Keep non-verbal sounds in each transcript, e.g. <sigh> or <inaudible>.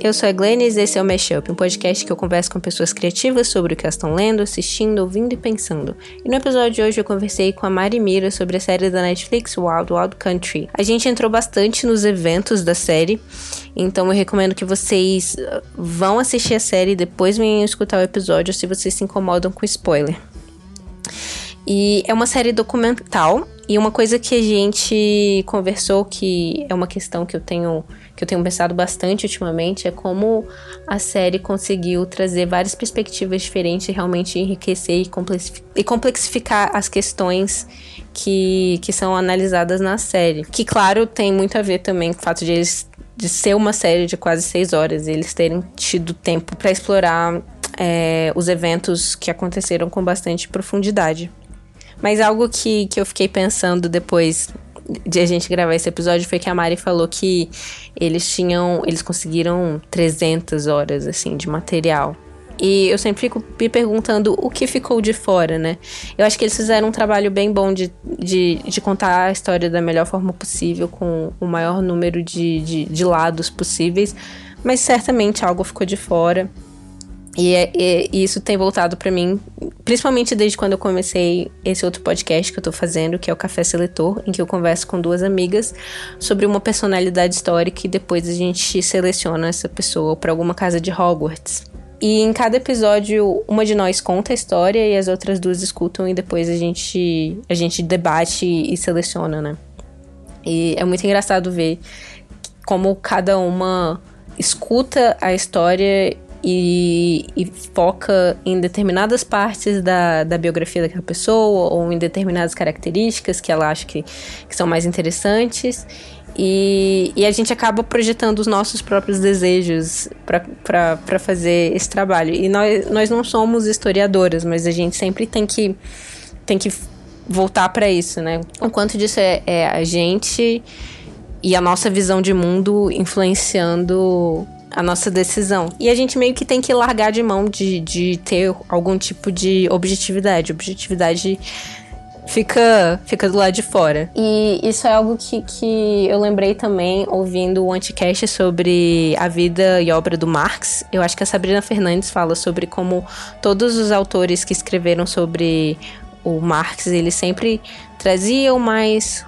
Eu sou a Glennis e esse é o Mashup, um podcast que eu converso com pessoas criativas sobre o que elas estão lendo, assistindo, ouvindo e pensando. E no episódio de hoje eu conversei com a Mari Mira sobre a série da Netflix Wild Wild Country. A gente entrou bastante nos eventos da série, então eu recomendo que vocês uh, vão assistir a série e depois venham escutar o episódio se vocês se incomodam com spoiler. E é uma série documental e uma coisa que a gente conversou que é uma questão que eu tenho que eu tenho pensado bastante ultimamente é como a série conseguiu trazer várias perspectivas diferentes e realmente enriquecer e complexificar as questões que, que são analisadas na série. Que, claro, tem muito a ver também com o fato de eles de ser uma série de quase seis horas e eles terem tido tempo para explorar é, os eventos que aconteceram com bastante profundidade. Mas algo que, que eu fiquei pensando depois de a gente gravar esse episódio foi que a Mari falou que eles tinham, eles conseguiram 300 horas assim de material. E eu sempre fico me perguntando o que ficou de fora, né? Eu acho que eles fizeram um trabalho bem bom de, de, de contar a história da melhor forma possível, com o maior número de, de, de lados possíveis, mas certamente algo ficou de fora. E, é, e, e, isso tem voltado para mim, principalmente desde quando eu comecei esse outro podcast que eu tô fazendo, que é o Café Seletor, em que eu converso com duas amigas sobre uma personalidade histórica e depois a gente seleciona essa pessoa para alguma casa de Hogwarts. E em cada episódio, uma de nós conta a história e as outras duas escutam e depois a gente, a gente debate e seleciona, né? E é muito engraçado ver como cada uma escuta a história e, e, foca em determinadas partes da, da biografia daquela pessoa ou em determinadas características que ela acha que, que são mais interessantes. E, e, a gente acaba projetando os nossos próprios desejos para fazer esse trabalho. E nós, nós não somos historiadoras, mas a gente sempre tem que, tem que voltar para isso, né? O quanto disso é, é a gente e a nossa visão de mundo influenciando a nossa decisão. E a gente meio que tem que largar de mão de, de ter algum tipo de objetividade. Objetividade fica, fica do lado de fora. E isso é algo que, que eu lembrei também ouvindo o Anticast sobre a vida e obra do Marx. Eu acho que a Sabrina Fernandes fala sobre como todos os autores que escreveram sobre o Marx, eles sempre traziam mais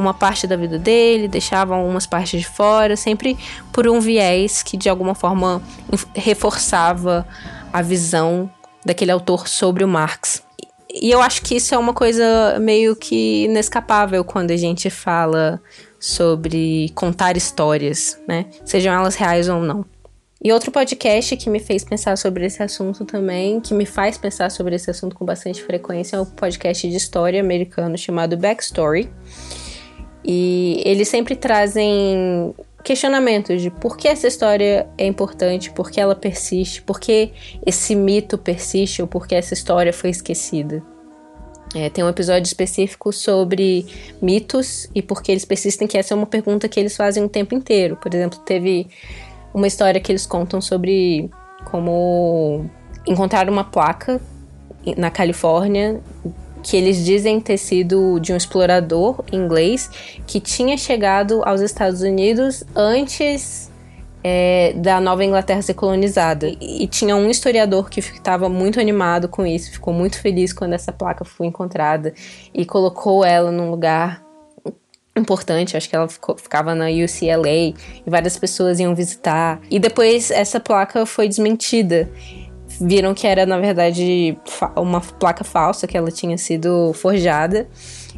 uma parte da vida dele, deixavam algumas partes de fora, sempre por um viés que de alguma forma reforçava a visão daquele autor sobre o Marx. E eu acho que isso é uma coisa meio que inescapável quando a gente fala sobre contar histórias, né? Sejam elas reais ou não. E outro podcast que me fez pensar sobre esse assunto também, que me faz pensar sobre esse assunto com bastante frequência, é um podcast de história americano chamado Backstory. E eles sempre trazem questionamentos de por que essa história é importante, por que ela persiste, por que esse mito persiste ou por que essa história foi esquecida. É, tem um episódio específico sobre mitos e por que eles persistem, que essa é uma pergunta que eles fazem o tempo inteiro. Por exemplo, teve uma história que eles contam sobre como encontrar uma placa na Califórnia que eles dizem ter sido de um explorador inglês que tinha chegado aos Estados Unidos antes é, da Nova Inglaterra ser colonizada. E, e tinha um historiador que estava muito animado com isso, ficou muito feliz quando essa placa foi encontrada e colocou ela num lugar importante, acho que ela ficou, ficava na UCLA e várias pessoas iam visitar. E depois essa placa foi desmentida viram que era, na verdade, uma placa falsa, que ela tinha sido forjada.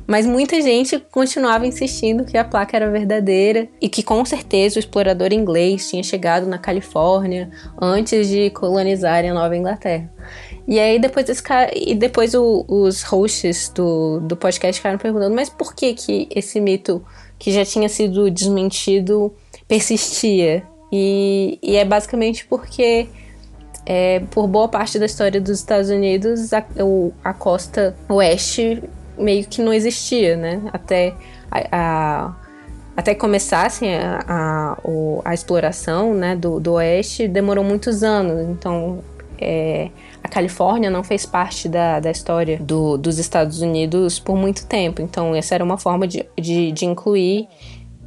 Mas muita gente continuava insistindo que a placa era verdadeira e que com certeza o explorador inglês tinha chegado na Califórnia antes de colonizarem a Nova Inglaterra. E aí depois esse e depois o, os hosts do, do podcast ficaram perguntando, mas por que que esse mito que já tinha sido desmentido persistia? E, e é basicamente porque é, por boa parte da história dos Estados Unidos, a, a costa oeste meio que não existia, né? Até a, a até começassem a, a, a, exploração né, do, do oeste, demorou muitos anos. Então, é, a Califórnia não fez parte da, da história do, dos Estados Unidos por muito tempo. Então, essa era uma forma de, de, de incluir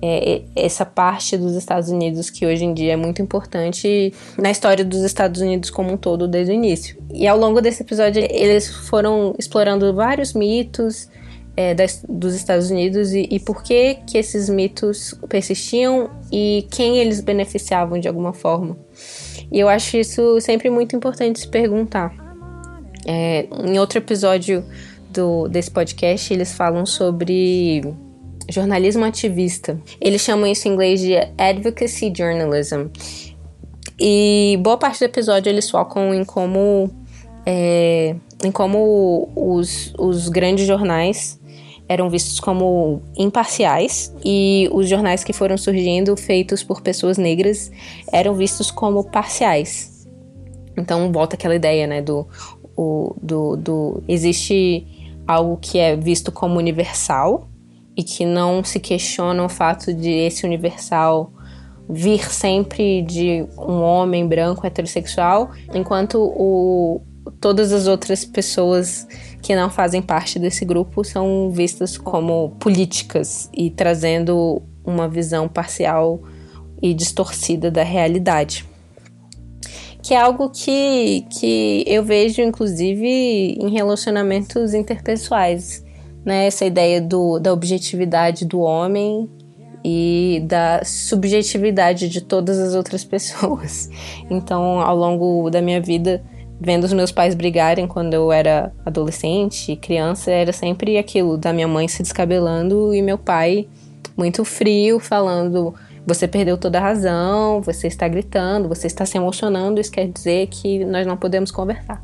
é, essa parte dos Estados Unidos que hoje em dia é muito importante na história dos Estados Unidos como um todo desde o início. E ao longo desse episódio eles foram explorando vários mitos é, das, dos Estados Unidos e, e por que que esses mitos persistiam e quem eles beneficiavam de alguma forma. E eu acho isso sempre muito importante se perguntar. É, em outro episódio do, desse podcast, eles falam sobre jornalismo ativista. Eles chamam isso em inglês de advocacy journalism. E boa parte do episódio eles focam em como, é, em como os, os grandes jornais eram vistos como imparciais e os jornais que foram surgindo, feitos por pessoas negras, eram vistos como parciais. Então volta aquela ideia, né, do, o, do, do existe algo que é visto como universal e que não se questiona o fato de esse universal vir sempre de um homem branco heterossexual, enquanto o, todas as outras pessoas que não fazem parte desse grupo são vistas como políticas e trazendo uma visão parcial e distorcida da realidade. Que é algo que, que eu vejo, inclusive, em relacionamentos interpessoais né, essa ideia do, da objetividade do homem e da subjetividade de todas as outras pessoas. <laughs> Então, ao longo da minha vida, vendo os meus pais brigarem quando eu era adolescente, criança, era sempre aquilo da minha mãe se descabelando e meu pai muito frio falando: "Você perdeu toda a razão, você está gritando, você está se emocionando, isso quer dizer que nós não podemos conversar"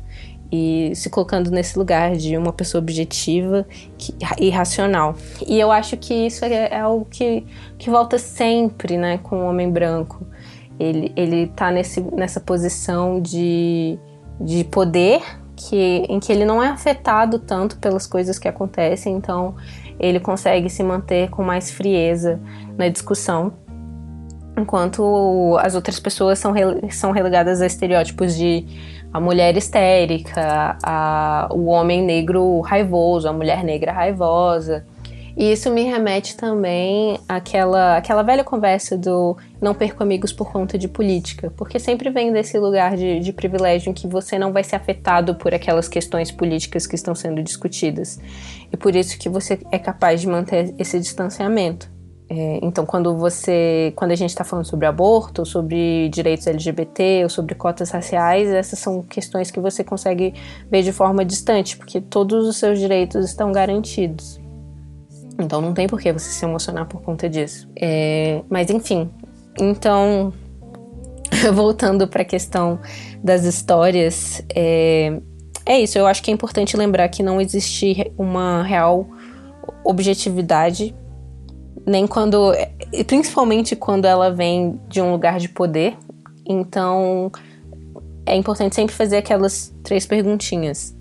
e se colocando nesse lugar de uma pessoa objetiva e racional. E eu acho que isso é, é algo que, que volta sempre né, com o homem branco. Ele, ele tá nesse, nessa posição de, de poder que, em que ele não é afetado tanto pelas coisas que acontecem, então ele consegue se manter com mais frieza na discussão enquanto as outras pessoas são, são relegadas a estereótipos de a mulher histérica, a, o homem negro raivoso, a mulher negra raivosa. E isso me remete também àquela, àquela velha conversa do não perco amigos por conta de política, porque sempre vem desse lugar de, de privilégio em que você não vai ser afetado por aquelas questões políticas que estão sendo discutidas. E por isso que você é capaz de manter esse distanciamento. É, então, quando você, quando a gente está falando sobre aborto, sobre direitos LGBT ou sobre cotas raciais, essas são questões que você consegue ver de forma distante, porque todos os seus direitos estão garantidos. Então, não tem por que você se emocionar por conta disso. É, mas, enfim, então, <laughs> voltando para a questão das histórias, é, é isso. Eu acho que é importante lembrar que não existe uma real objetividade nem quando. Principalmente quando ela vem de um lugar de poder. Então, é importante sempre fazer aquelas três perguntinhas: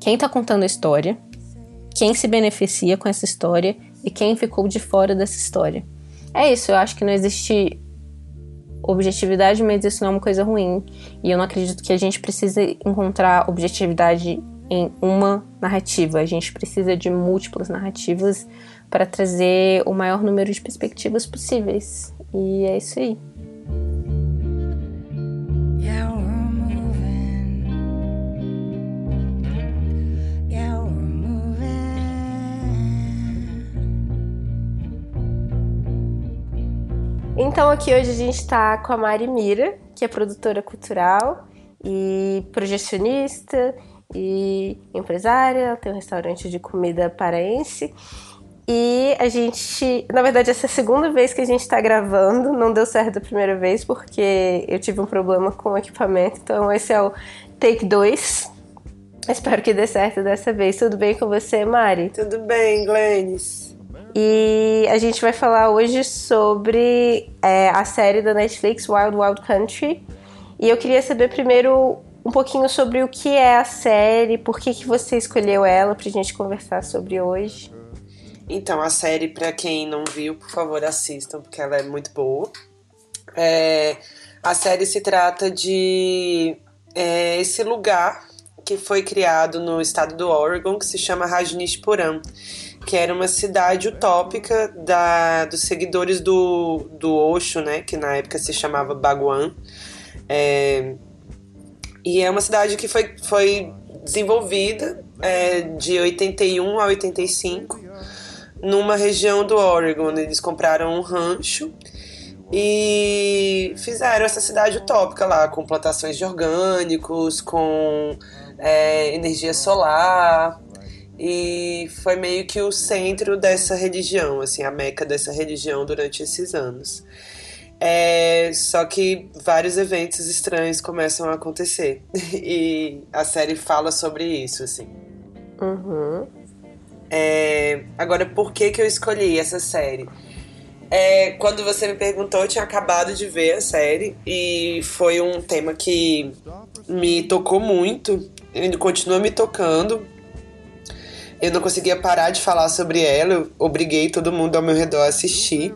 quem tá contando a história? Quem se beneficia com essa história? E quem ficou de fora dessa história? É isso, eu acho que não existe objetividade, mas isso não é uma coisa ruim. E eu não acredito que a gente precise encontrar objetividade em uma narrativa. A gente precisa de múltiplas narrativas para trazer o maior número de perspectivas possíveis. E é isso aí. Então aqui hoje a gente está com a Mari Mira, que é produtora cultural e projecionista e empresária, tem um restaurante de comida paraense e a gente, na verdade, essa é a segunda vez que a gente está gravando. Não deu certo a primeira vez porque eu tive um problema com o equipamento. Então, esse é o take 2. Espero que dê certo dessa vez. Tudo bem com você, Mari? Tudo bem, Glennis. E a gente vai falar hoje sobre é, a série da Netflix Wild Wild Country. E eu queria saber primeiro um pouquinho sobre o que é a série, por que, que você escolheu ela pra gente conversar sobre hoje. Então, a série, para quem não viu, por favor, assistam, porque ela é muito boa. É, a série se trata de é, esse lugar que foi criado no estado do Oregon, que se chama Rajneeshpuram, que era uma cidade utópica da, dos seguidores do, do Osho, né? Que na época se chamava Baguan. É, e é uma cidade que foi, foi desenvolvida é, de 81 a 85 numa região do Oregon. Eles compraram um rancho e fizeram essa cidade utópica lá, com plantações de orgânicos, com é, energia solar. E foi meio que o centro dessa religião, assim, a meca dessa religião durante esses anos. É, só que vários eventos estranhos começam a acontecer. <laughs> e a série fala sobre isso, assim. Uhum. É, agora, por que, que eu escolhi essa série? É, quando você me perguntou, eu tinha acabado de ver a série e foi um tema que me tocou muito, ele continua me tocando. Eu não conseguia parar de falar sobre ela, eu obriguei todo mundo ao meu redor a assistir.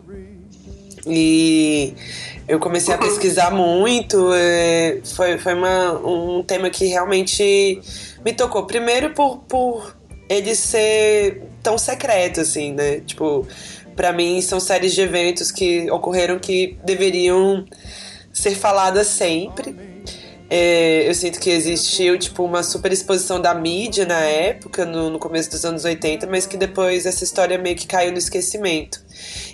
E eu comecei a pesquisar muito. É, foi foi uma, um tema que realmente me tocou. Primeiro por, por ele ser tão secreto, assim, né? Tipo, para mim são séries de eventos que ocorreram que deveriam ser faladas sempre. É, eu sinto que existiu tipo uma super exposição da mídia na época, no, no, começo dos anos 80, mas que depois essa história meio que caiu no esquecimento.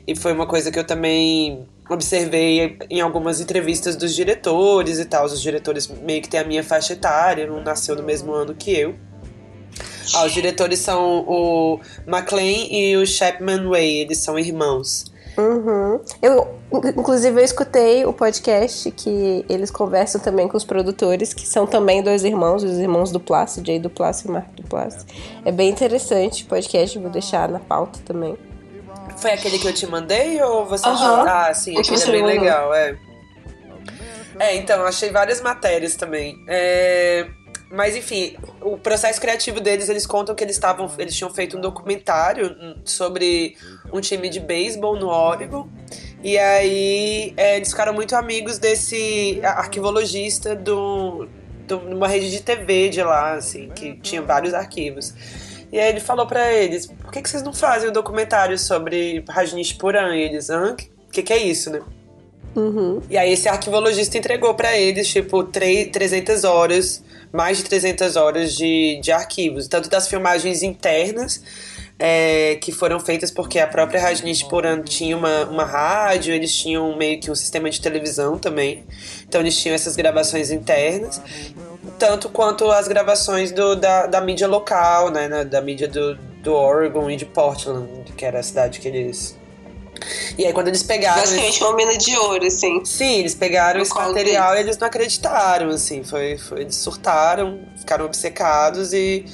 E foi uma coisa que eu também observei em algumas entrevistas dos diretores e tal. Os diretores meio que têm a minha faixa etária, não nasceu no mesmo ano que eu. Ah, os diretores são o McLean e o Chapman Way, eles são irmãos. Uhum. Eu, inclusive, eu escutei o podcast que eles conversam também com os produtores, que são também dois irmãos, os irmãos do Plácio, Jay do Plácio e Mark do Plácio. É bem interessante o podcast, vou deixar na pauta também. Foi aquele que eu te mandei ou você uhum. já... Ah, sim, aquele é bem legal, é. É, então, achei várias matérias também. É... Mas enfim, o processo criativo deles, eles contam que eles estavam, eles tinham feito um documentário sobre um time de beisebol no Oregon. E aí é, eles ficaram muito amigos desse arquivologista do, do, numa rede de TV de lá, assim, que tinha vários arquivos. E aí ele falou para eles, por que, que vocês não fazem um documentário sobre Rajneesh Puran? E eles, hã? O que, que é isso, né? Uhum. E aí esse arquivologista entregou para eles, tipo, 3, 300 horas mais de 300 horas de, de arquivos, tanto das filmagens internas, é, que foram feitas porque a própria Rajneesh Puran tinha uma, uma rádio, eles tinham meio que um sistema de televisão também, então eles tinham essas gravações internas, tanto quanto as gravações do, da, da mídia local, né, da mídia do, do Oregon e de Portland, que era a cidade que eles e aí quando eles pegaram. Basicamente esse... uma mina de ouro, assim. Sim, eles pegaram esse material deles. e eles não acreditaram, assim. Foi, foi, eles surtaram, ficaram obcecados e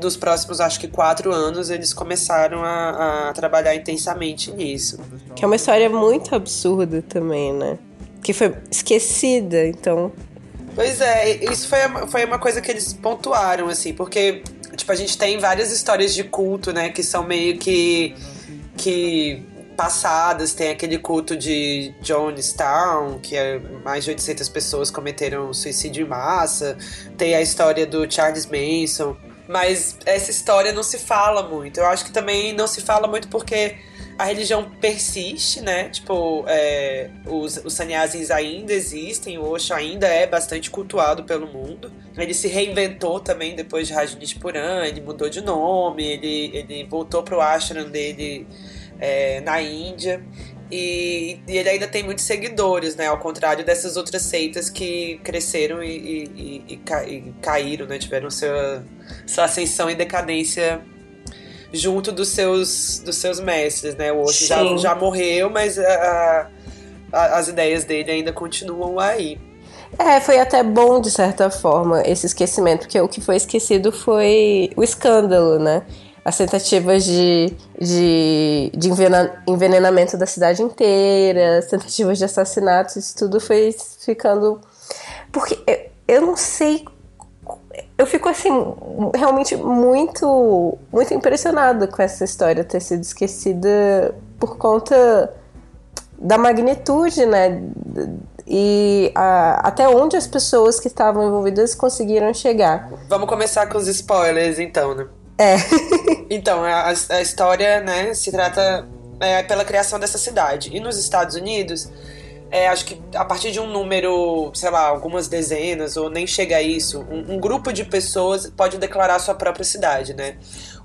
nos próximos, acho que quatro anos, eles começaram a, a trabalhar intensamente nisso. Que é uma história muito absurda também, né? Que foi esquecida, então. Pois é, isso foi, foi uma coisa que eles pontuaram, assim, porque, tipo, a gente tem várias histórias de culto, né, que são meio que. que passadas, tem aquele culto de Jonestown, que é mais de 800 pessoas cometeram suicídio em massa, tem a história do Charles Manson, mas essa história não se fala muito. Eu acho que também não se fala muito porque a religião persiste, né? Tipo, é, os, os sannyasis ainda existem, o Osho ainda é bastante cultuado pelo mundo. Ele se reinventou também depois de Rajneesh Puran, ele mudou de nome, ele, ele voltou pro ashram dele é, na Índia. E, e, ele ainda tem muitos seguidores, né? Ao contrário dessas outras seitas que cresceram e, e, e, e caíram, né? Tiveram sua, sua ascensão e decadência junto dos seus, dos seus mestres, né? O Osho já, já morreu, mas a, a, as ideias dele ainda continuam aí. É, foi até bom, de certa forma, esse esquecimento, porque o que foi esquecido foi o escândalo, né? As tentativas de, de, de envenenamento da cidade inteira, as tentativas de assassinatos, isso tudo foi ficando. Porque eu, eu não sei. Eu fico assim, realmente muito, muito impressionada com essa história ter sido esquecida por conta da magnitude, né? E a, até onde as pessoas que estavam envolvidas conseguiram chegar. Vamos começar com os spoilers, então, né? É. <laughs> Então, a, a história, né, se trata é, pela criação dessa cidade. E nos Estados Unidos, é, acho que a partir de um número, sei lá, algumas dezenas, ou nem chega a isso, um, um grupo de pessoas pode declarar sua própria cidade, né?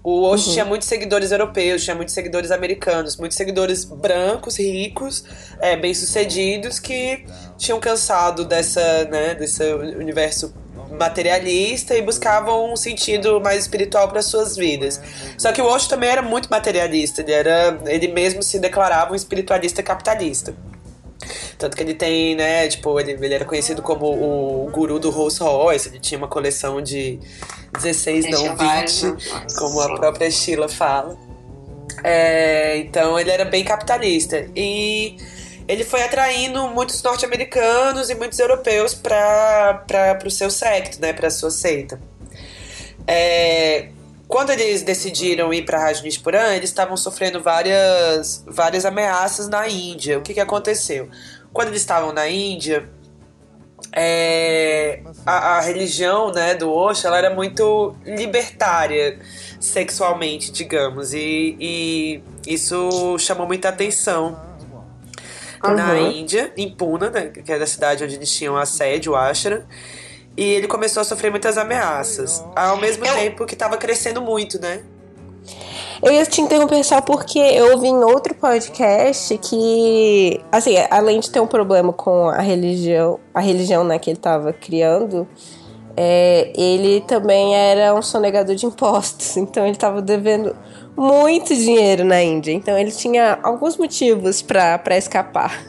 O Osho uhum. tinha muitos seguidores europeus, tinha muitos seguidores americanos, muitos seguidores brancos, ricos, é, bem-sucedidos, que tinham cansado dessa, né, desse universo materialista e buscavam um sentido mais espiritual para suas vidas. Só que o Osho também era muito materialista, ele, era, ele mesmo se declarava um espiritualista capitalista. Tanto que ele tem, né, tipo, ele, ele era conhecido como o guru do Rolls Royce, ele tinha uma coleção de 16, não 20, né? como a própria Sheila fala. É, então ele era bem capitalista. E ele foi atraindo muitos norte-americanos e muitos europeus para o seu secto, né, para a sua seita. É, quando eles decidiram ir para Rajneeshpuram, eles estavam sofrendo várias, várias ameaças na Índia. O que, que aconteceu? Quando eles estavam na Índia, é, a, a, religião né, do Osho ela era muito libertária sexualmente, digamos, e, e isso chamou muita atenção uhum. na Índia, em Pune, né, que é da cidade onde eles tinham a sede, o ashram e ele começou a sofrer muitas ameaças. Ao mesmo eu... tempo que estava crescendo muito, né? Eu ia te interromper só porque eu ouvi em outro podcast que, assim, além de ter um problema com a religião, a religião né, que ele estava criando, é, ele também era um sonegador de impostos. <laughs> Então ele estava devendo muito dinheiro na Índia. Então ele tinha alguns motivos para escapar.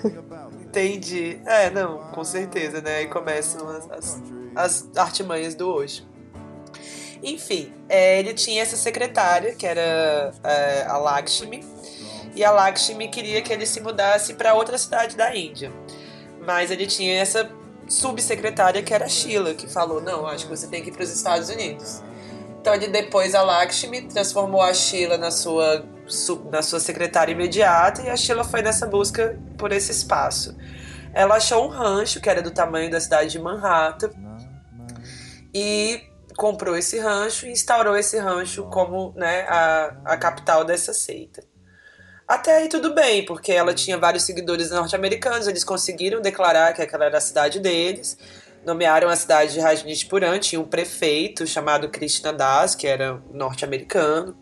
Entendi. É, não, com certeza, né? Aí começam as, as as artimanhas do hoje. Enfim, é, ele tinha essa secretária, que era é, a Lakshmi, e a Lakshmi queria que ele se mudasse para outra cidade da Índia. Mas ele tinha essa subsecretária, que era a Sheila, que falou: Não, acho que você tem que ir para os Estados Unidos. Então, ele depois, a Lakshmi transformou a Sheila na sua, na sua secretária imediata, e a Sheila foi nessa busca por esse espaço. Ela achou um rancho que era do tamanho da cidade de Manhattan e comprou esse rancho e instaurou esse rancho como né, a, a capital dessa seita. Até aí tudo bem, porque ela tinha vários seguidores norte-americanos, eles conseguiram declarar que aquela era a cidade deles, nomearam a cidade de Rajneeshpuram, tinha um prefeito chamado Krishna Das, que era norte-americano.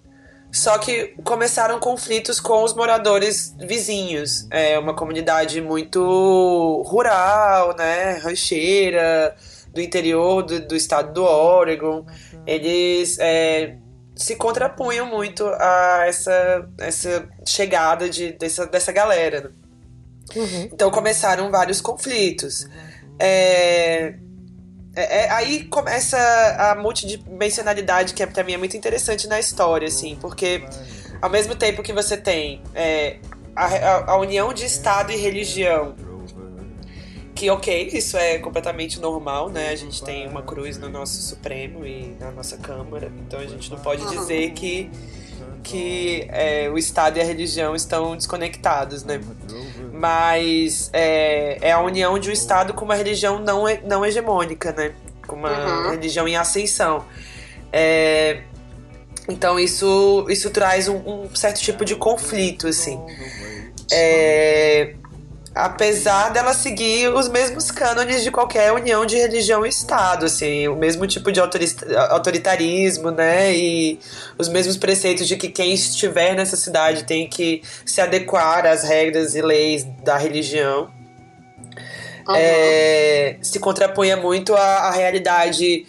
Só que começaram conflitos com os moradores vizinhos. É uma comunidade muito rural, né, rancheira, do interior do, do estado do Oregon, eles é, se contrapunham muito a essa, essa chegada de, dessa, dessa galera. Né? Uhum. Então começaram vários conflitos. É, é, é, aí começa a multidimensionalidade que é, pra mim é muito interessante na história, assim, porque ao mesmo tempo que você tem é, a, a, união de Estado e religião que ok, isso é completamente normal, né? A gente tem uma cruz no nosso Supremo e na nossa Câmara, então a gente não pode dizer que, que é, o Estado e a religião estão desconectados, né? Mas é, é a união de um Estado com uma religião não, não hegemônica, né? Com uma uhum. religião em ascensão. É, então isso, isso traz um, um, certo tipo de conflito, assim. É, apesar dela seguir os mesmos cânones de qualquer união de religião e Estado, assim, o mesmo tipo de autoritarismo, né, e os mesmos preceitos de que quem estiver nessa cidade tem que se adequar às regras e leis da religião. Uhum. É, se contrapunha muito à, à realidade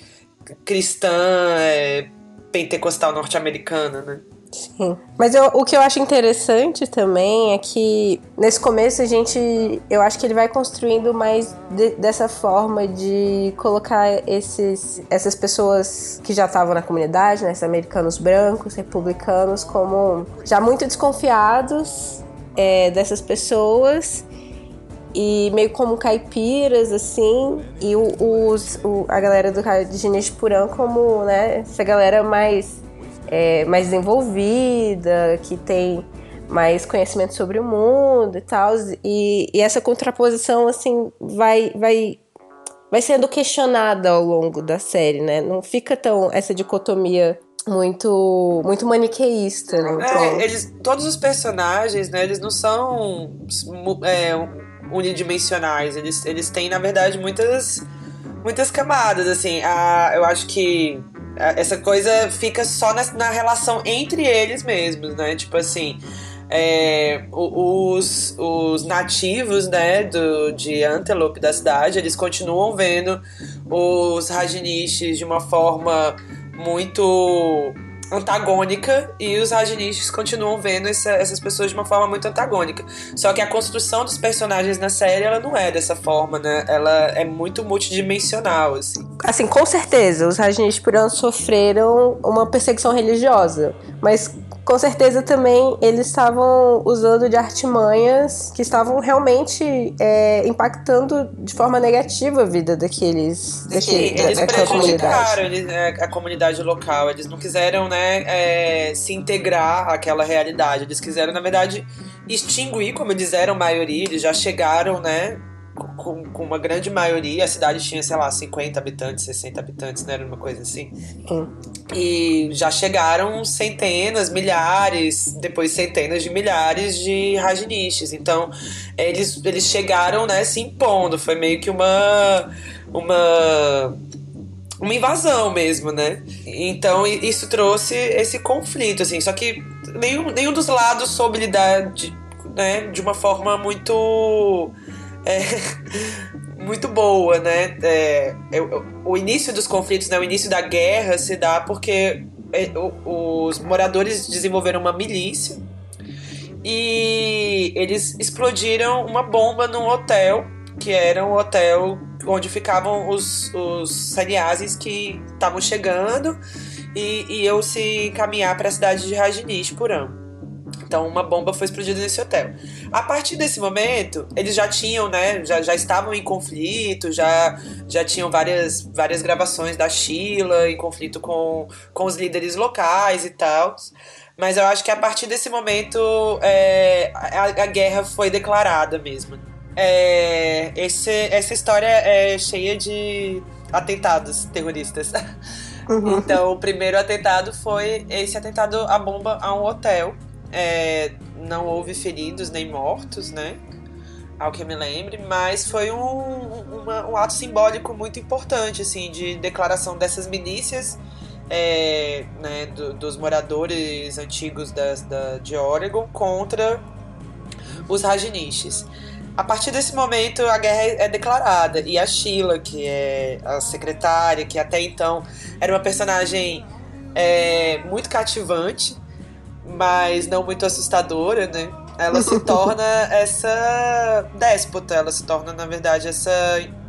cristã, é, pentecostal norte-americana, né? Sim. Mas eu, o que eu acho interessante também é que nesse começo a gente. Eu acho que ele vai construindo mais de, dessa forma de colocar esses, essas pessoas que já estavam na comunidade, né, esses americanos brancos, republicanos, como já muito desconfiados é, dessas pessoas e meio como caipiras, assim, e o, os, o, a galera do de Ginês Purã como, né, essa galera mais é, mais desenvolvida, que tem mais conhecimento sobre o mundo e tal. E, e, essa contraposição, assim, vai, vai, vai sendo questionada ao longo da série, né? Não fica tão essa dicotomia muito muito maniqueísta, né? É, eles, todos os personagens, né, eles não são é, unidimensionais, eles, eles têm, na verdade, muitas muitas camadas, assim, a, eu acho que essa coisa fica só na, na relação entre eles mesmos, né, tipo assim... É, os, os nativos né, do, de Antelope da cidade, eles continuam vendo os Rajnishes de uma forma muito antagônica e os Rajnishes continuam vendo essa, essas pessoas de uma forma muito antagônica. Só que a construção dos personagens na série ela não é dessa forma, né? Ela é muito multidimensional, assim. Assim, com certeza, os Rajnishes por anos sofreram uma perseguição religiosa, mas com certeza também eles estavam usando de artimanhas que estavam realmente é, impactando de forma negativa a vida daqueles, daquele, eles daquela comunidade. Eles, é, a comunidade local, eles não quiseram né, é, se integrar àquela realidade, eles quiseram, na verdade, extinguir, como eles eram maioria, eles já chegaram, né? Com, com, uma grande maioria, a cidade tinha, sei lá, 50 habitantes, 60 habitantes, né? Era uma coisa assim. E já chegaram centenas, milhares, depois centenas de milhares de Rajnishes. Então, eles, eles chegaram, né, se impondo. Foi meio que uma. uma uma invasão mesmo, né? Então isso trouxe esse conflito, assim. Só que nenhum, nenhum dos lados soube lidar de, né, de uma forma muito <laughs> muito boa, né? É, é, o início dos conflitos, né, o início da guerra se dá porque é, os moradores desenvolveram uma milícia e eles explodiram uma bomba num hotel, que era um hotel onde ficavam os, os sannyasis que estavam chegando e iam se caminhar para a cidade de Rajneeshpuram. Então, uma bomba foi explodida nesse hotel. A partir desse momento, eles já tinham, né? Já, já estavam em conflito, já, já tinham várias, várias gravações da Sheila em conflito com, com os líderes locais e tal. Mas eu acho que a partir desse momento é, a, a, guerra foi declarada mesmo. É, esse, essa história é cheia de atentados terroristas. Uhum. Então, o primeiro atentado foi esse atentado à bomba a um hotel é, não houve feridos nem mortos, né? Ao que eu me lembre, mas foi um, um ato simbólico muito importante, assim, de declaração dessas milícias é, né, do, dos moradores antigos das, da, de Oregon contra os Rajnishes. A partir desse momento, a guerra é declarada. E a Sheila, que é a secretária, que até então era uma personagem é, muito cativante, mas não muito assustadora, né? Ela se <laughs> torna essa déspota, ela se torna, na verdade, essa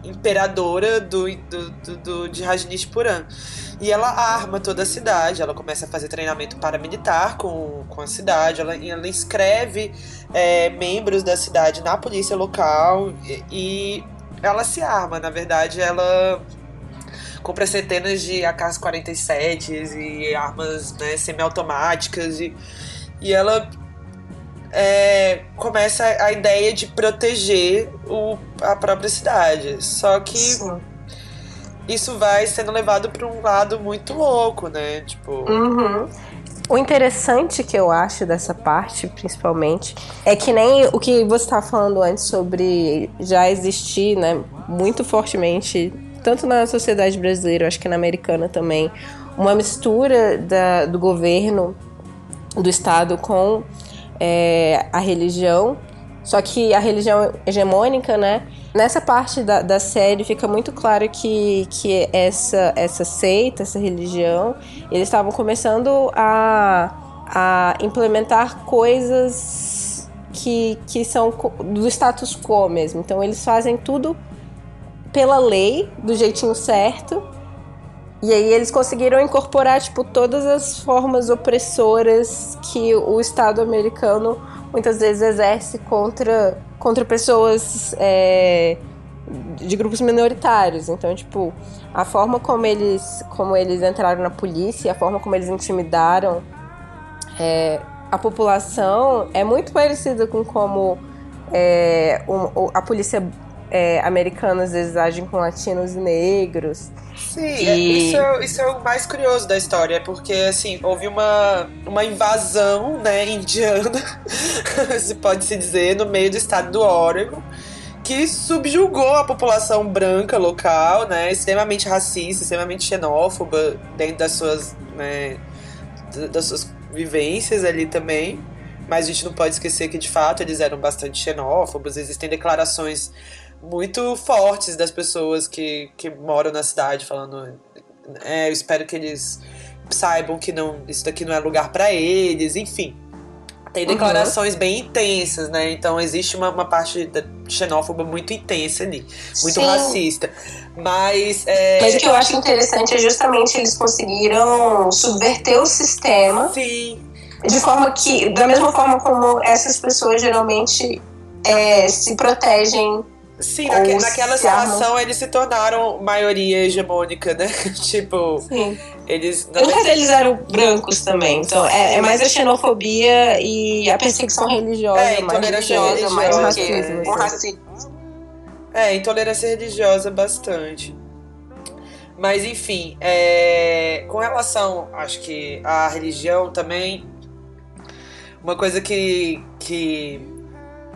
imperadora do, do, do, do de Rajneeshpuram. E ela arma toda a cidade, ela começa a fazer treinamento paramilitar com, com a cidade, ela, ela inscreve é, membros da cidade na polícia local e, e ela se arma, na verdade, ela compra centenas de AK-47 e armas né, semiautomáticas e, e ela é, começa a ideia de proteger o, a própria cidade. Só que Sim. isso vai sendo levado para um lado muito louco, né? Tipo. Uhum. O interessante que eu acho dessa parte, principalmente, é que nem o que você estava falando antes sobre já existir, né, muito fortemente tanto na sociedade brasileira, acho que na americana também, uma mistura da, do governo, do Estado com é, a religião, só que a religião hegemônica, né? Nessa parte da, da série fica muito claro que, que essa, essa seita, essa religião, eles estavam começando a, a implementar coisas que, que são do status quo mesmo. Então eles fazem tudo pela lei, do jeitinho certo. E aí eles conseguiram incorporar, tipo, todas as formas opressoras que o Estado americano muitas vezes exerce contra, contra pessoas é, de grupos minoritários. Então, tipo, a forma como eles, como eles entraram na polícia, a forma como eles intimidaram é, a população é muito parecida com como é, um, a polícia é, americanos às vezes agem com latinos e negros. Sim, e... É, isso, é, isso é o mais curioso da história, porque assim, houve uma, uma invasão né, indiana, <laughs> se pode se dizer, no meio do estado do Oregon que subjugou a população branca local, né, extremamente racista, extremamente xenófoba dentro das suas, né, das suas vivências ali também. Mas a gente não pode esquecer que de fato eles eram bastante xenófobos. Existem declarações muito fortes das pessoas que, que moram na cidade falando, é, eu espero que eles saibam que não isso daqui não é lugar para eles, enfim. Tem uhum. declarações uhum. bem intensas, né? Então existe uma, uma parte xenófoba muito intensa ali, muito Sim. racista. Mas. É... Mas o que eu acho interessante é justamente eles conseguiram subverter o sistema. Sim. De forma que, da mesma forma como essas pessoas geralmente é, se protegem Sim, naque, naquela situação eles se tornaram maioria hegemônica, né? <laughs> tipo, Sim. eles. Muitos deles eram <laughs> brancos também. Então, é, é, mais a xenofobia e a perseguição religiosa. É, intolerância religiosa, mais o racismo. O racismo. É, intolerância religiosa bastante. Mas enfim, é, com relação, acho que à religião também, uma coisa que, que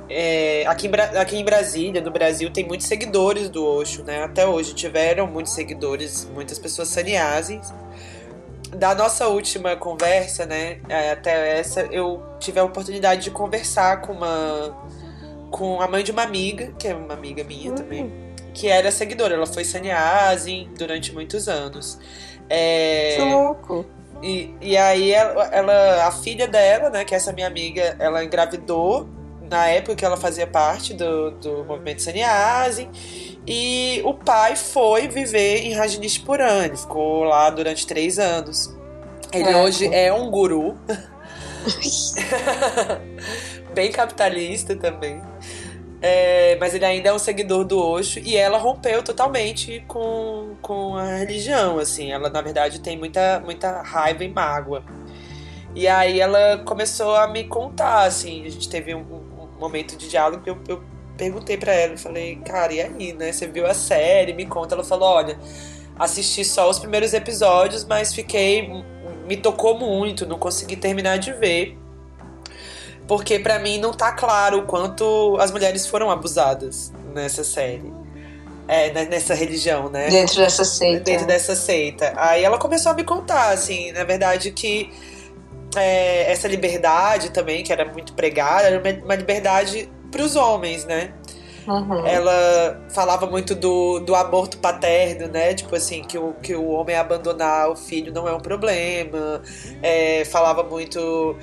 é, aqui, em, aqui em Brasília, no Brasil, tem muitos seguidores do Osho, né? Até hoje tiveram muitos seguidores, muitas pessoas saniases. Da nossa última conversa, né, é, até essa, eu tive a oportunidade de conversar com uma com a mãe de uma amiga, que é uma amiga minha uhum. também, que era seguidora. Ela foi saniase durante muitos anos. É, que louco! E, e aí ela, ela, a filha dela, né, que é essa minha amiga, ela engravidou na época que ela fazia parte do, do movimento Sannyasi. E o pai foi viver em Rajneeshpuram, ele ficou lá durante três anos. Ele é. hoje é um guru. <laughs> Bem capitalista também. É, mas ele ainda é um seguidor do Osho e ela rompeu totalmente com, com a religião, assim. Ela, na verdade, tem muita, muita raiva e mágoa. E aí ela começou a me contar, assim, a gente teve um, momento de diálogo que eu, eu perguntei para ela, eu falei, cara, e aí, né? Você viu a série? Me conta. Ela falou, olha, assisti só os primeiros episódios, mas fiquei. me tocou muito, não consegui terminar de ver. Porque para mim não tá claro o quanto as mulheres foram abusadas nessa série. É, né, nessa religião, né? Dentro dessa seita. Dentro dessa seita. Aí ela começou a me contar, assim, na verdade, que é, essa liberdade também, que era muito pregada, era uma, uma liberdade para os homens, né? Uhum. Ela falava muito do, do aborto paterno, né? Tipo assim, que o, que o homem abandonar o filho não é um problema. É, falava muito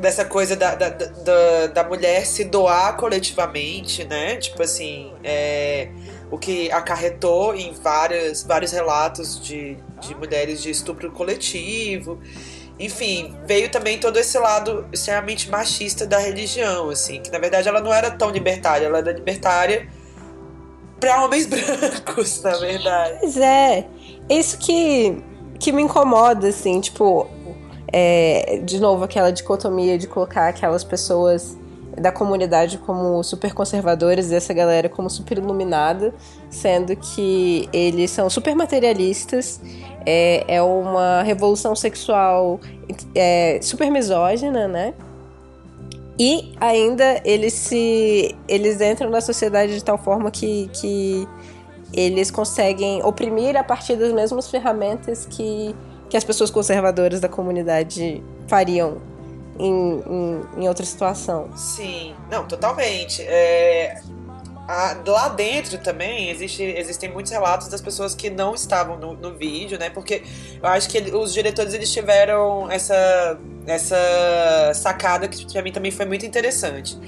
dessa coisa da, da, da, da, mulher se doar coletivamente, né? Tipo assim, é, o que acarretou em várias, vários relatos de, de mulheres de estupro coletivo enfim, veio também todo esse lado extremamente machista da religião, assim, que na verdade ela não era tão libertária, ela era libertária para homens <laughs> brancos, na verdade. Pois é, isso que, que me incomoda, assim, tipo, é, de novo, aquela dicotomia de colocar aquelas pessoas da comunidade como super conservadores e essa galera como super iluminada, sendo que eles são super materialistas, é, é uma revolução sexual é, super misógina, né? E ainda eles se. eles entram na sociedade de tal forma que, que eles conseguem oprimir a partir das mesmas ferramentas que, que as pessoas conservadoras da comunidade fariam em, em, em outra situação. Sim, não, totalmente. É, a, lá dentro também existe, existem muitos relatos das pessoas que não estavam no, no vídeo, né? Porque eu acho que os diretores eles tiveram essa, essa sacada que pra mim também foi muito interessante.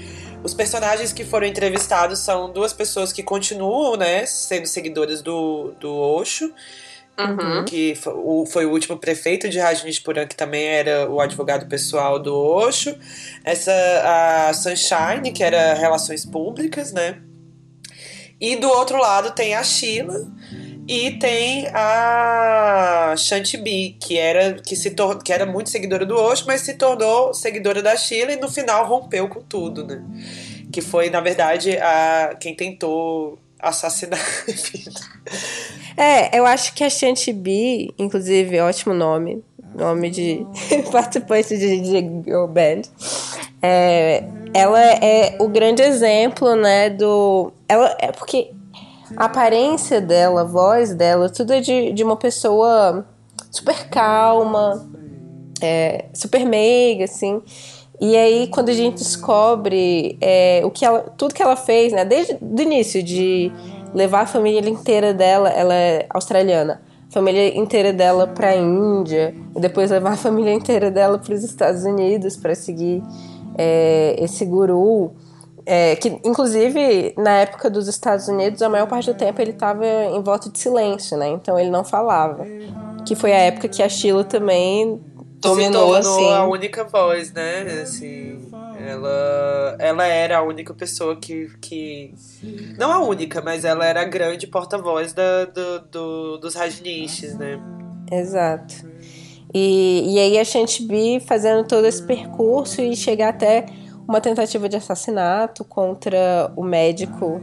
Os personagens que foram entrevistados são duas pessoas que continuam, né, sendo seguidoras do, do Osho. Uhum. que foi o último prefeito de Rajneeshpuram, que também era o advogado pessoal do Osho. Essa, a Sunshine, que era Relações Públicas, né? E do outro lado tem a Sheila e tem a Shanti que era que se que era muito seguidora do Osho, mas se tornou seguidora da Sheila e no final rompeu com tudo, né? que foi, na verdade, a quem tentou assassinar. <laughs> é, eu acho que a Shanti B, inclusive, ótimo nome, nome de <laughs> participante de, de Girl Band, é, ela é o grande exemplo, né, do... Ela, é porque a aparência dela, a voz dela, tudo é de, de uma pessoa super calma, é, super meiga, assim. E aí, quando a gente descobre é, o que ela, tudo que ela fez, né, desde o início, de levar a família inteira dela, ela é australiana, a família inteira dela para a Índia, e depois levar a família inteira dela para os Estados Unidos para seguir é, esse guru. É, que inclusive na época dos Estados Unidos a maior parte do tempo ele estava em voto de silêncio, né? Então ele não falava. Que foi a época que a Sheila também dominou, assim. a única voz, né? Assim, ela, ela era a única pessoa que, que. Não a única, mas ela era a grande porta-voz da, do, do, dos Rajneeshis, né? Exato. E, e aí a Shanti fazendo todo esse percurso e chegar até uma tentativa de assassinato contra o médico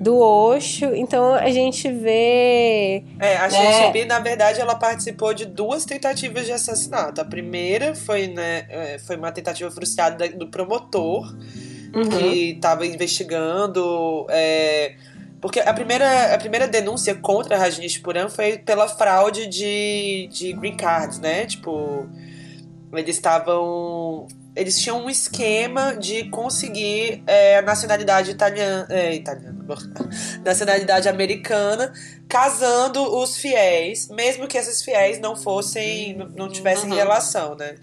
do Osho. Então a gente vê. É, a né? na verdade, ela participou de duas tentativas de assassinato. A primeira foi, né, é, foi uma tentativa frustrada do promotor, uhum. que estava investigando. É, porque a primeira, a primeira denúncia contra a Rajneesh Puran foi pela fraude de, de green cards, né? Tipo, eles estavam eles tinham um esquema de conseguir é, a nacionalidade italiana, é, italiana, <laughs> nacionalidade americana, casando os fiéis, mesmo que esses fiéis não fossem, não tivessem uhum. relação, né?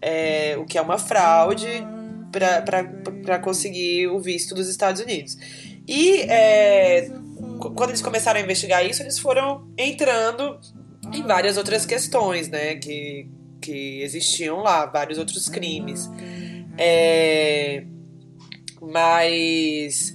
É, o que é uma fraude para conseguir o visto dos Estados Unidos. E é, quando eles começaram a investigar isso, eles foram entrando em várias outras questões, né? Que que existiam lá, vários outros crimes. É, mas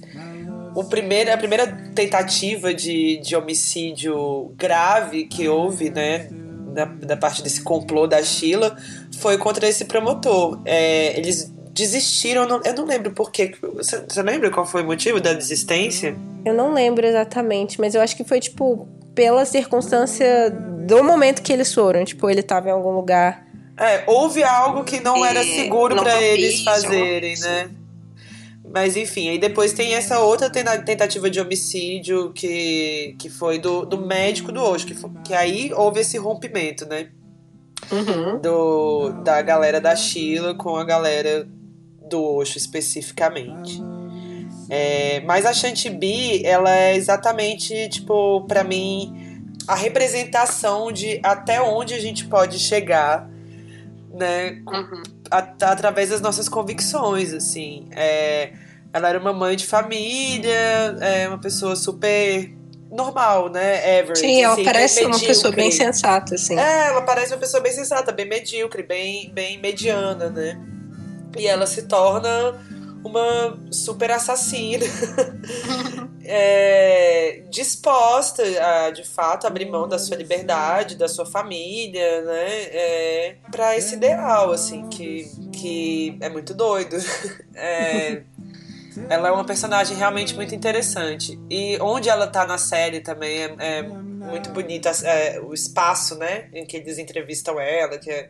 o primeiro, a primeira tentativa de, de homicídio grave que houve, né, da, da parte desse complô da Sheila, foi contra esse promotor. É, eles desistiram, não, eu não lembro por quê. Você, você lembra qual foi o motivo da desistência? Eu não lembro exatamente, mas eu acho que foi tipo pela circunstância do momento que eles foram. Tipo, ele estava em algum lugar. É, houve algo que não era seguro para eles fazerem, né? Mas enfim, aí depois tem essa outra tentativa de homicídio que, que foi do, do médico do hoje, que, foi, que aí houve esse rompimento, né? Uhum. Do, da galera da Sheila com a galera do Osho especificamente. É, mas a Shanti ela é exatamente, tipo, para mim, a representação de até onde a gente pode chegar, né? Uhum. A, através das nossas convicções, assim. É, ela era uma mãe de família, é uma pessoa super normal, né? Average. Sim, ela assim, parece uma pessoa bem sensata, assim. É, ela parece uma pessoa bem sensata, bem medíocre, bem, bem mediana, né? E ela se torna uma super assassina <laughs> é, disposta a de fato abrir mão da sua liberdade, da sua família, né? É, para esse ideal, assim, que, que é muito doido. <laughs> É, ela é uma personagem realmente muito interessante. E onde ela tá na série também é, é muito bonito é, o espaço, né? Em que eles entrevistam ela, que é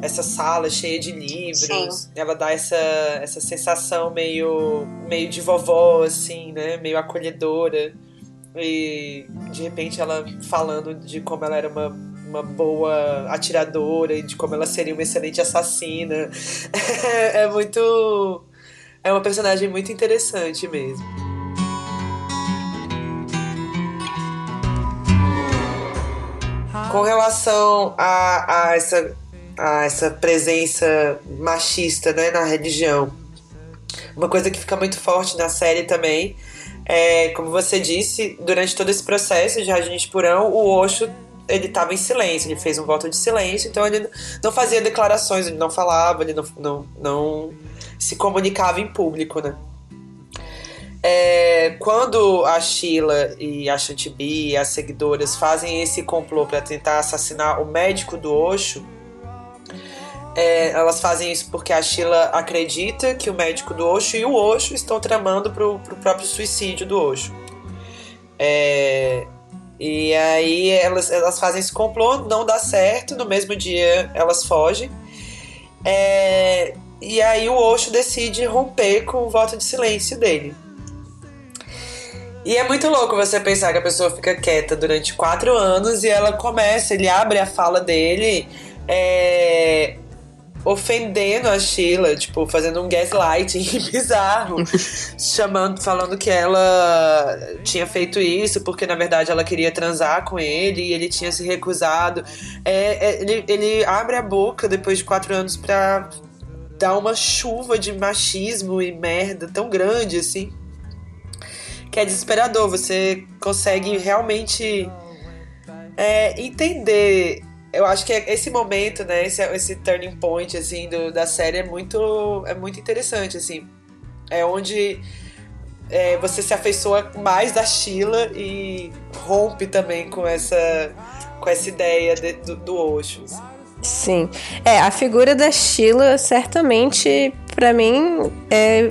essa sala cheia de livros. Sim. Ela dá essa, essa sensação meio, meio de vovó, assim, né? Meio acolhedora. E de repente ela falando de como ela era uma, uma boa atiradora e de como ela seria uma excelente assassina. <laughs> é muito é uma personagem muito interessante mesmo. Com relação a, a, essa, a essa presença machista né, na religião, uma coisa que fica muito forte na série também é, como você disse, durante todo esse processo de Rajneesh Purão, o Osho ele estava em silêncio, ele fez um voto de silêncio, então ele não fazia declarações, ele não falava, ele não, não, não se comunicava em público, né? É, quando a Sheila e a Shantibi e as seguidoras fazem esse complô para tentar assassinar o médico do Osho, É, elas fazem isso porque a Sheila acredita que o médico do Osho e o Osho estão tramando pro, pro próprio suicídio do Osho. É, e aí elas, elas fazem esse complô, não dá certo, no mesmo dia elas fogem. É, e aí o Osho decide romper com o voto de silêncio dele. E é muito louco você pensar que a pessoa fica quieta durante quatro anos e ela começa, ele abre a fala dele é, ofendendo a Sheila, tipo, fazendo um gaslighting <laughs> bizarro, <laughs> chamando, falando que ela tinha feito isso porque na verdade ela queria transar com ele e ele tinha se recusado. É, é, ele, ele abre a boca depois de quatro anos pra dar uma chuva de machismo e merda tão grande assim que é desesperador. Você consegue realmente é, entender. Eu acho que esse momento, né, esse, esse turning point assim do, da série é muito é muito interessante assim. É onde é, você se afeiçoa mais da Sheila e rompe também com essa com essa ideia de, do, do Osho. Assim. Sim. É, a figura da Sheila certamente para mim é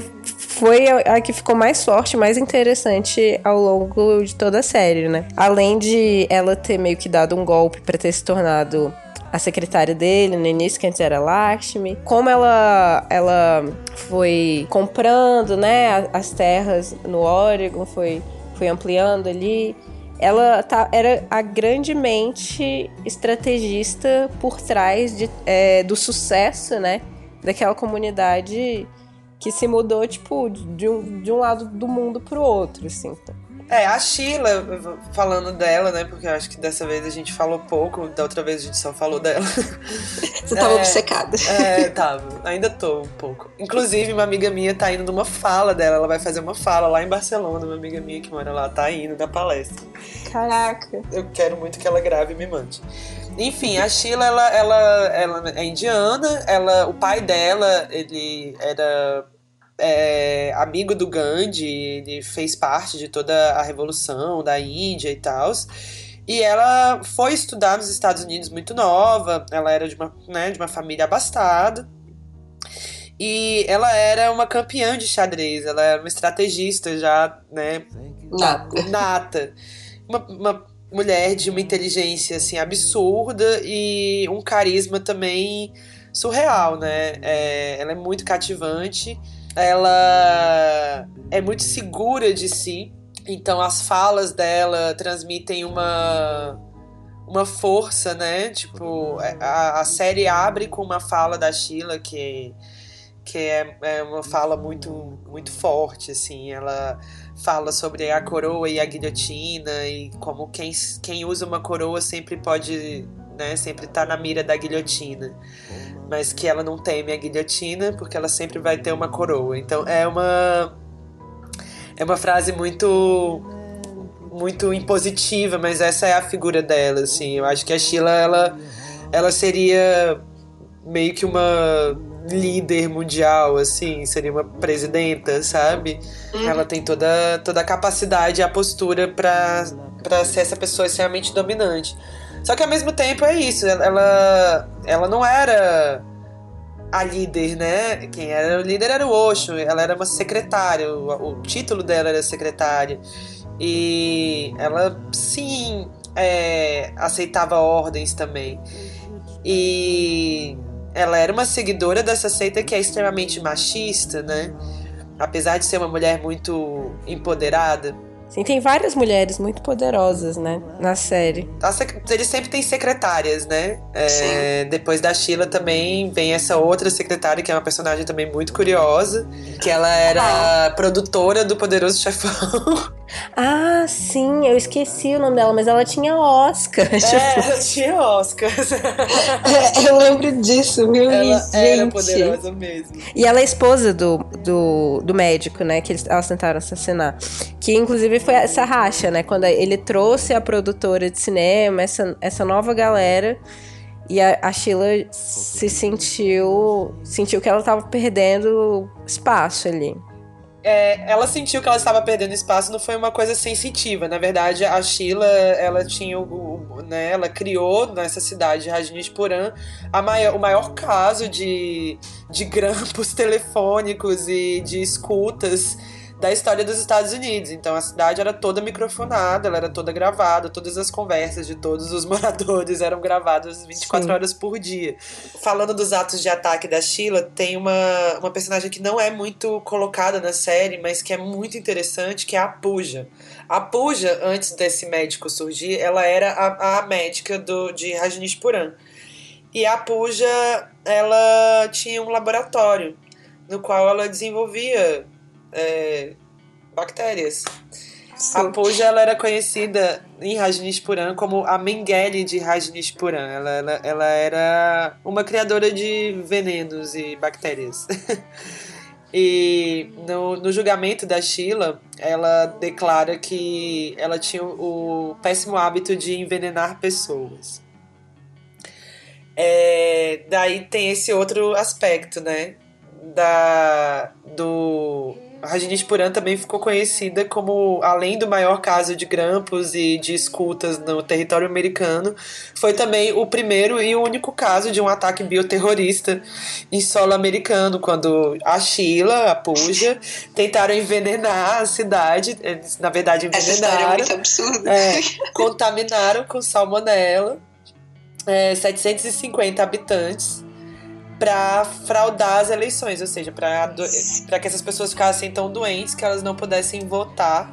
foi a, que ficou mais forte, mais interessante ao longo de toda a série, né? Além de ela ter meio que dado um golpe para ter se tornado a secretária dele no início, que antes era Lakshmi. Como ela, ela foi comprando, né, as terras no Oregon, foi, foi ampliando ali. Ela tá, era a grandemente estrategista por trás de, é, do sucesso, né, daquela comunidade que se mudou, tipo, de um, de um lado do mundo pro outro, assim. É, a Sheila, falando dela, né? Porque eu acho que dessa vez a gente falou pouco, da outra vez a gente só falou dela. <laughs> Você tava é, obcecada. É, <laughs> tava. Ainda tô um pouco. Inclusive, uma amiga minha tá indo numa fala dela. Ela vai fazer uma fala lá em Barcelona. Uma amiga minha que mora lá tá indo na palestra. Caraca. Eu quero muito que ela grave e me mande. Enfim, a Sheila, ela, ela, ela é indiana. Ela, o pai dela, ele era é, amigo do Gandhi, ele fez parte de toda a revolução da Índia e tal. E ela foi estudar nos Estados Unidos muito nova, ela era de uma, né, de uma família abastada. E ela era uma campeã de xadrez, ela era uma estrategista já, né? Nata. Nata. Uma, uma mulher de uma inteligência, assim, absurda e um carisma também surreal, né? É, ela é muito cativante ela é muito segura de si, então as falas dela transmitem uma uma força, né? Tipo, a, a série abre com uma fala da Sheila que que é, é uma fala muito muito forte, assim. Ela fala sobre a coroa e a guilhotina e como quem, quem usa uma coroa sempre pode, né? Sempre tá na mira da guilhotina mas que ela não teme a guilhotina porque ela sempre vai ter uma coroa. Então é uma é uma frase muito muito impositiva, mas essa é a figura dela, assim. Eu acho que a Sheila ela ela seria meio que uma líder mundial, assim, seria uma presidenta, sabe? Uhum. Ela tem toda, toda a capacidade e a postura para para ser essa pessoa extremamente dominante. Só que ao mesmo tempo é isso, ela, ela não era a líder, né? Quem era o líder era o Osho, ela era uma secretária, o, o título dela era secretária. E ela, sim, é, aceitava ordens também. E ela era uma seguidora dessa seita que é extremamente machista, né? Apesar de ser uma mulher muito empoderada. Sim, tem várias mulheres muito poderosas, né, na série. Eles sempre têm secretárias, né? É, depois da Sheila também vem essa outra secretária, que é uma personagem também muito curiosa, que ela era ah. produtora do Poderoso Chefão. <laughs> Ah, sim, eu esqueci o nome dela, mas ela tinha Oscar. <laughs> É, tipo... ela tinha Oscar. É, eu lembro disso, viu? Ela gente. era poderosa mesmo. E ela é esposa do, do, do médico, né? Que eles, elas tentaram assassinar. Que inclusive foi essa racha, né? Quando ele trouxe a produtora de cinema, essa, essa nova galera. E a, a Sheila se sentiu. Sentiu que ela estava perdendo espaço ali. É, ela sentiu que ela estava perdendo espaço, não foi uma coisa sensitiva. Na verdade, a Sheila, ela tinha o, né, ela criou nessa cidade de Rajneeshpuram maior, o maior caso de, de grampos <laughs> telefônicos e de escutas da história dos Estados Unidos. Então a cidade era toda microfonada, ela era toda gravada, todas as conversas de todos os <laughs> moradores eram gravadas 24 Sim. horas por dia. Falando dos atos de ataque da Sheila, tem uma, uma personagem que não é muito colocada na série, mas que é muito interessante, que é a Puja. A Puja, antes desse médico surgir, ela era a, a médica do, de Rajneeshpuram. E a Puja, ela tinha um laboratório no qual ela desenvolvia é, bactérias. Sim. A Puja ela era conhecida em Rajneeshpuram como a Mengele de Rajneeshpuram. Ela, ela, ela era uma criadora de venenos e bactérias. <laughs> e no, no julgamento da Sheila, ela declara que ela tinha o péssimo hábito de envenenar pessoas. É, daí tem esse outro aspecto, né? Da, do Rajneeshpuram também ficou conhecida como, além do maior caso de grampos e de escutas no território americano, foi também o primeiro e o único caso de um ataque bioterrorista em solo americano, quando a Sheila, a Puja, tentaram envenenar a cidade, eles, na verdade envenenaram, é muito absurda. É, contaminaram com salmonela é, 750 habitantes para fraudar as eleições, ou seja, para que essas pessoas ficassem tão doentes que elas não pudessem votar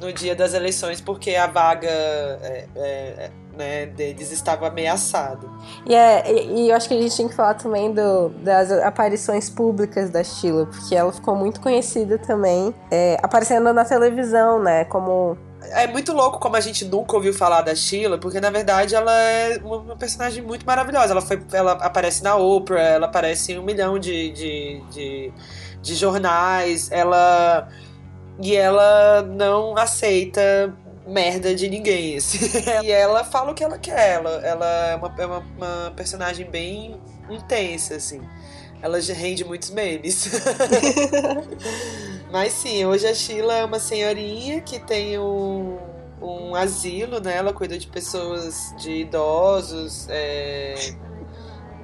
no dia das eleições porque a vaga é, é, né, deles estava ameaçada. E, é, e, e, eu acho que a gente tinha que falar também do, das aparições públicas da Sheila, porque ela ficou muito conhecida também, é, aparecendo na televisão, né, como é muito louco como a gente nunca ouviu falar da Sheila, porque na verdade ela é uma personagem muito maravilhosa. Ela, foi, ela aparece na Oprah, ela aparece em um milhão de, de, de, de jornais, ela. E ela não aceita merda de ninguém. Assim. <laughs> e ela fala o que ela quer. Ela, ela é, uma, é uma, uma personagem bem intensa, assim. Ela rende muitos memes. <laughs> Mas sim, hoje a Sheila é uma senhorinha que tem um, um asilo, né? Ela cuida de pessoas, de idosos é,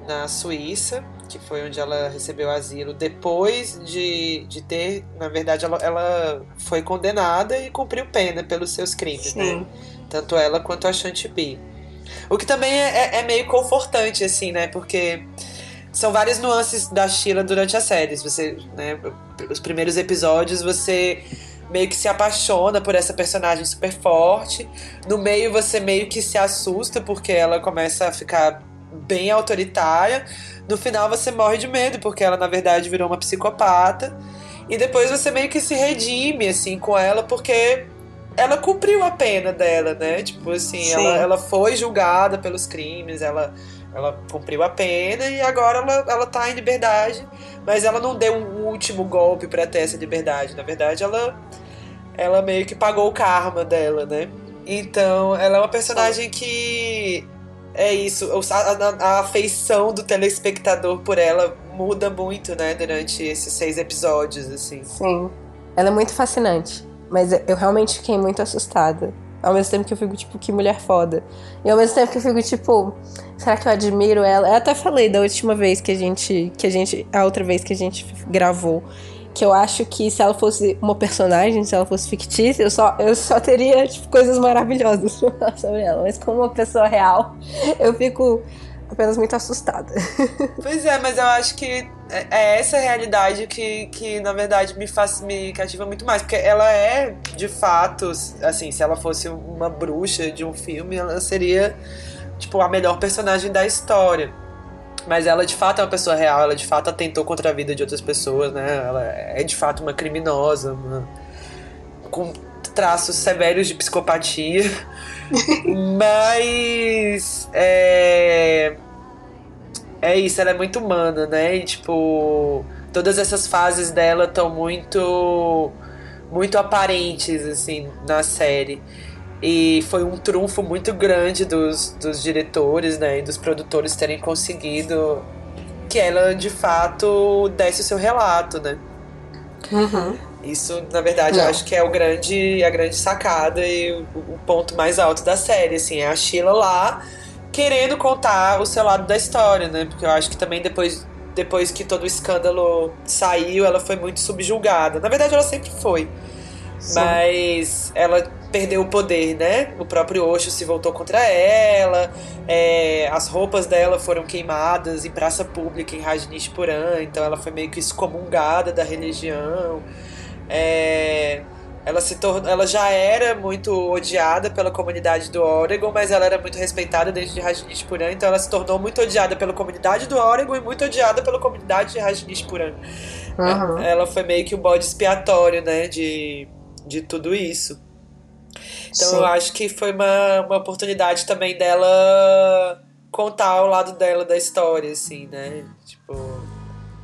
na Suíça, que foi onde ela recebeu asilo. Depois de, de ter, na verdade, ela, ela foi condenada e cumpriu pena pelos seus crimes, né? sim. né? Tanto ela quanto a Chantibi. O que também é, é, é meio confortante, assim, né? Porque são várias nuances da Sheila durante a série. Você, né, os primeiros episódios você meio que se apaixona por essa personagem super forte. No meio você meio que se assusta porque ela começa a ficar bem autoritária. No final você morre de medo porque ela na verdade virou uma psicopata. E depois você meio que se redime assim com ela porque ela cumpriu a pena dela, né? Tipo assim, ela, ela foi julgada pelos crimes, ela ela cumpriu a pena e agora ela, ela tá em liberdade, mas ela não deu um último golpe para ter essa liberdade. Na verdade, ela, ela meio que pagou o karma dela, né? Então, ela é uma personagem que é isso, a, a, a, afeição do telespectador por ela muda muito, né, durante esses seis episódios, assim. Sim. Ela é muito fascinante, mas eu realmente fiquei muito assustada. Ao mesmo tempo que eu fico, tipo, que mulher foda. E ao mesmo tempo que eu fico, tipo, será que eu admiro ela? Eu até falei da última vez que a gente. Que a gente. A outra vez que a gente gravou. Que eu acho que se ela fosse uma personagem, se ela fosse fictícia, eu só, eu só teria, tipo, coisas maravilhosas <laughs> sobre ela. Mas como uma pessoa real, eu fico apenas muito assustada. <laughs> Pois é, mas eu acho que é, é essa realidade que, que na verdade, me faz me cativa muito mais. Porque ela é, de fato, assim, se ela fosse uma bruxa de um filme, ela seria, tipo, a melhor personagem da história. Mas ela de fato é uma pessoa real, ela de fato atentou contra a vida de outras pessoas, né? Ela é de fato uma criminosa, uma... com traços severos de psicopatia. <laughs> Mas. É. É isso, ela é muito humana, né? E, tipo. Todas essas fases dela estão muito. Muito aparentes, assim, na série. E foi um trunfo muito grande dos, dos diretores, né? E dos produtores terem conseguido que ela, de fato, desse o seu relato, né? Uhum. Isso, na verdade, Não. eu acho que é o grande, a grande sacada e o, o ponto mais alto da série, assim, é a Sheila lá querendo contar o seu lado da história, né? Porque eu acho que também depois, depois que todo o escândalo saiu, ela foi muito subjulgada. Na verdade, ela sempre foi. Sim. Mas ela perdeu o poder, né? O próprio Osho se voltou contra ela, é, as roupas dela foram queimadas em praça pública em Rajneeshpuram, então ela foi meio que excomungada da religião. É, ela se tornou, ela já era muito odiada pela comunidade do Oregon, mas ela era muito respeitada dentro de Rajneeshpuram, então ela se tornou muito odiada pela comunidade do Oregon e muito odiada pela comunidade de Rajneeshpuram. Uhum. Ela foi meio que o bode expiatório, né, de, de tudo isso. Então Sim. eu acho que foi uma, uma oportunidade também dela contar o lado dela da história, assim, né? Tipo.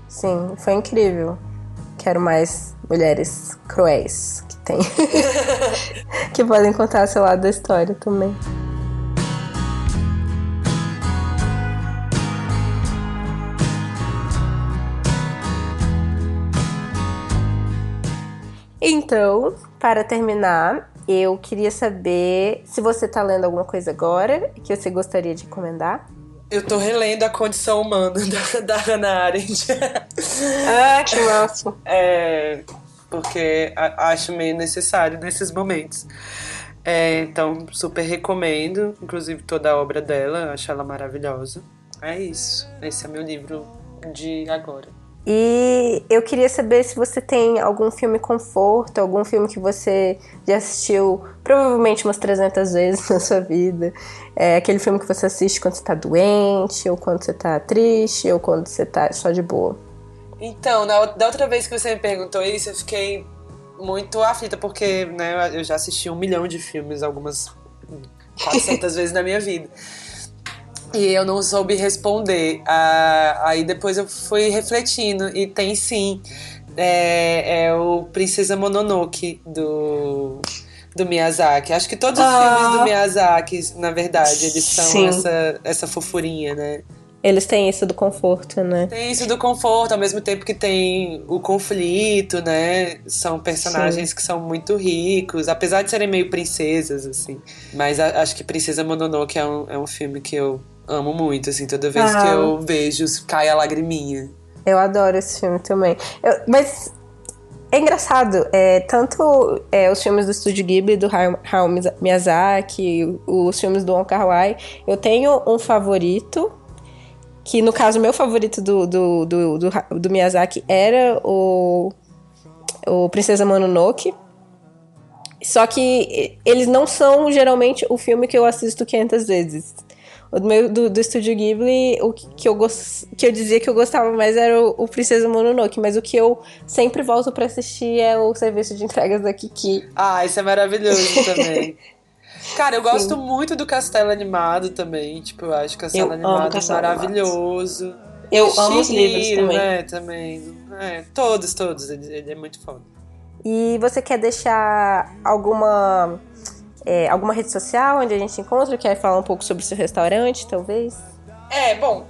Sim, foi incrível. Quero mais mulheres cruéis que tem. <laughs> que podem contar seu lado da história também. Então, para terminar, eu queria saber se você está lendo alguma coisa agora que você gostaria de recomendar. Eu tô relendo A Condição Humana da, da Hannah Arendt. <laughs> ah, que massa! É, porque acho meio necessário nesses momentos. É, então, super recomendo, inclusive toda a obra dela, acho ela maravilhosa. É isso. Esse é meu livro de agora. E eu queria saber se você tem algum filme conforto, algum filme que você já assistiu provavelmente umas 300 vezes <laughs> na sua vida. É aquele filme que você assiste quando você tá doente, ou quando você tá triste, ou quando você tá só de boa. Então, na, da outra vez que você me perguntou isso, eu fiquei muito aflita, porque né, eu já assisti um milhão de filmes, algumas 400 <laughs> vezes na minha vida. E eu não soube responder. Ah, aí depois eu fui refletindo e tem sim. É, é o Princesa Mononoke do, do Miyazaki. Acho que todos os ah, filmes do Miyazaki, na verdade, eles são essa, essa fofurinha, né? Eles têm isso do conforto, né? Tem isso do conforto, ao mesmo tempo que tem o conflito, né? São personagens Sim. que são muito ricos, apesar de serem meio princesas, assim. Mas a, acho que Princesa Mononoke é um, é um filme que eu amo muito, assim, toda vez ah. que eu vejo, cai a lagriminha. Eu adoro esse filme também. Eu, mas é engraçado, é, tanto é, os filmes do Estúdio Ghibli, do Hayao Miyazaki, os filmes do Wong Kar-wai, eu tenho um favorito, que no caso, meu favorito do, do, do, do, do Miyazaki era o, o Princesa Mononoke, só que eles não são geralmente o filme que eu assisto 500 vezes. Do, meu, do, do Estúdio Ghibli, o que, que, eu gost, que eu dizia que eu gostava mais era o, o Princesa Mononoke, mas o que eu sempre volto para assistir é o serviço de entregas da Kiki. Ah, isso é maravilhoso <laughs> também. Cara, eu gosto Sim. muito do Castelo Animado também. Tipo, eu acho Castelo eu Animado Castelo maravilhoso. Animado. Eu Chihiro, amo os livros também. Né, também. É, todos, todos. Ele, ele é muito foda. E você quer deixar alguma é, alguma rede social onde a gente encontra? Quer falar um pouco sobre o seu restaurante, talvez? É, bom,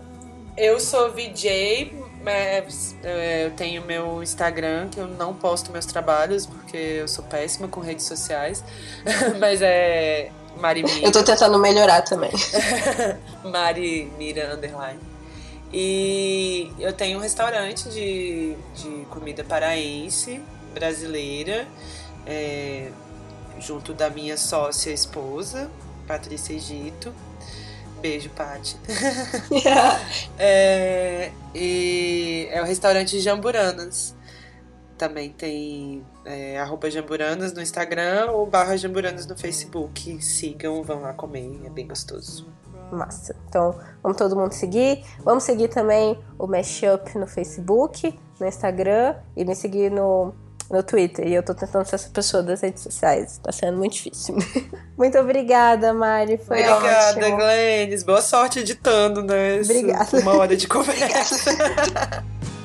eu sou VJ, mas é, eu tenho meu Instagram, que eu não posto meus trabalhos, porque eu sou péssima com redes sociais. <laughs> mas é Mari Mira. Eu tô tentando melhorar também. <laughs> Mari Mira Underline. E eu tenho um restaurante de, de comida paraense, brasileira. É, junto da minha sócia esposa, Patrícia Egito. Beijo, Paty. <laughs> é, e é o restaurante Jamburanas. Também tem é, arroba Jamburanas no Instagram ou barra Jamburanas no Facebook. Sigam, vão lá comer, é bem gostoso. Massa. Então, vamos todo mundo seguir. Vamos seguir também o Mashup no Facebook, no Instagram e me seguir no no Twitter. E eu tô tentando ser essa pessoa das redes sociais. Tá sendo muito difícil. <laughs> muito obrigada, Mari. Foi obrigada, ótimo. Glennis. Boa sorte editando, né? Obrigada. Uma hora de <laughs> conversa. <laughs>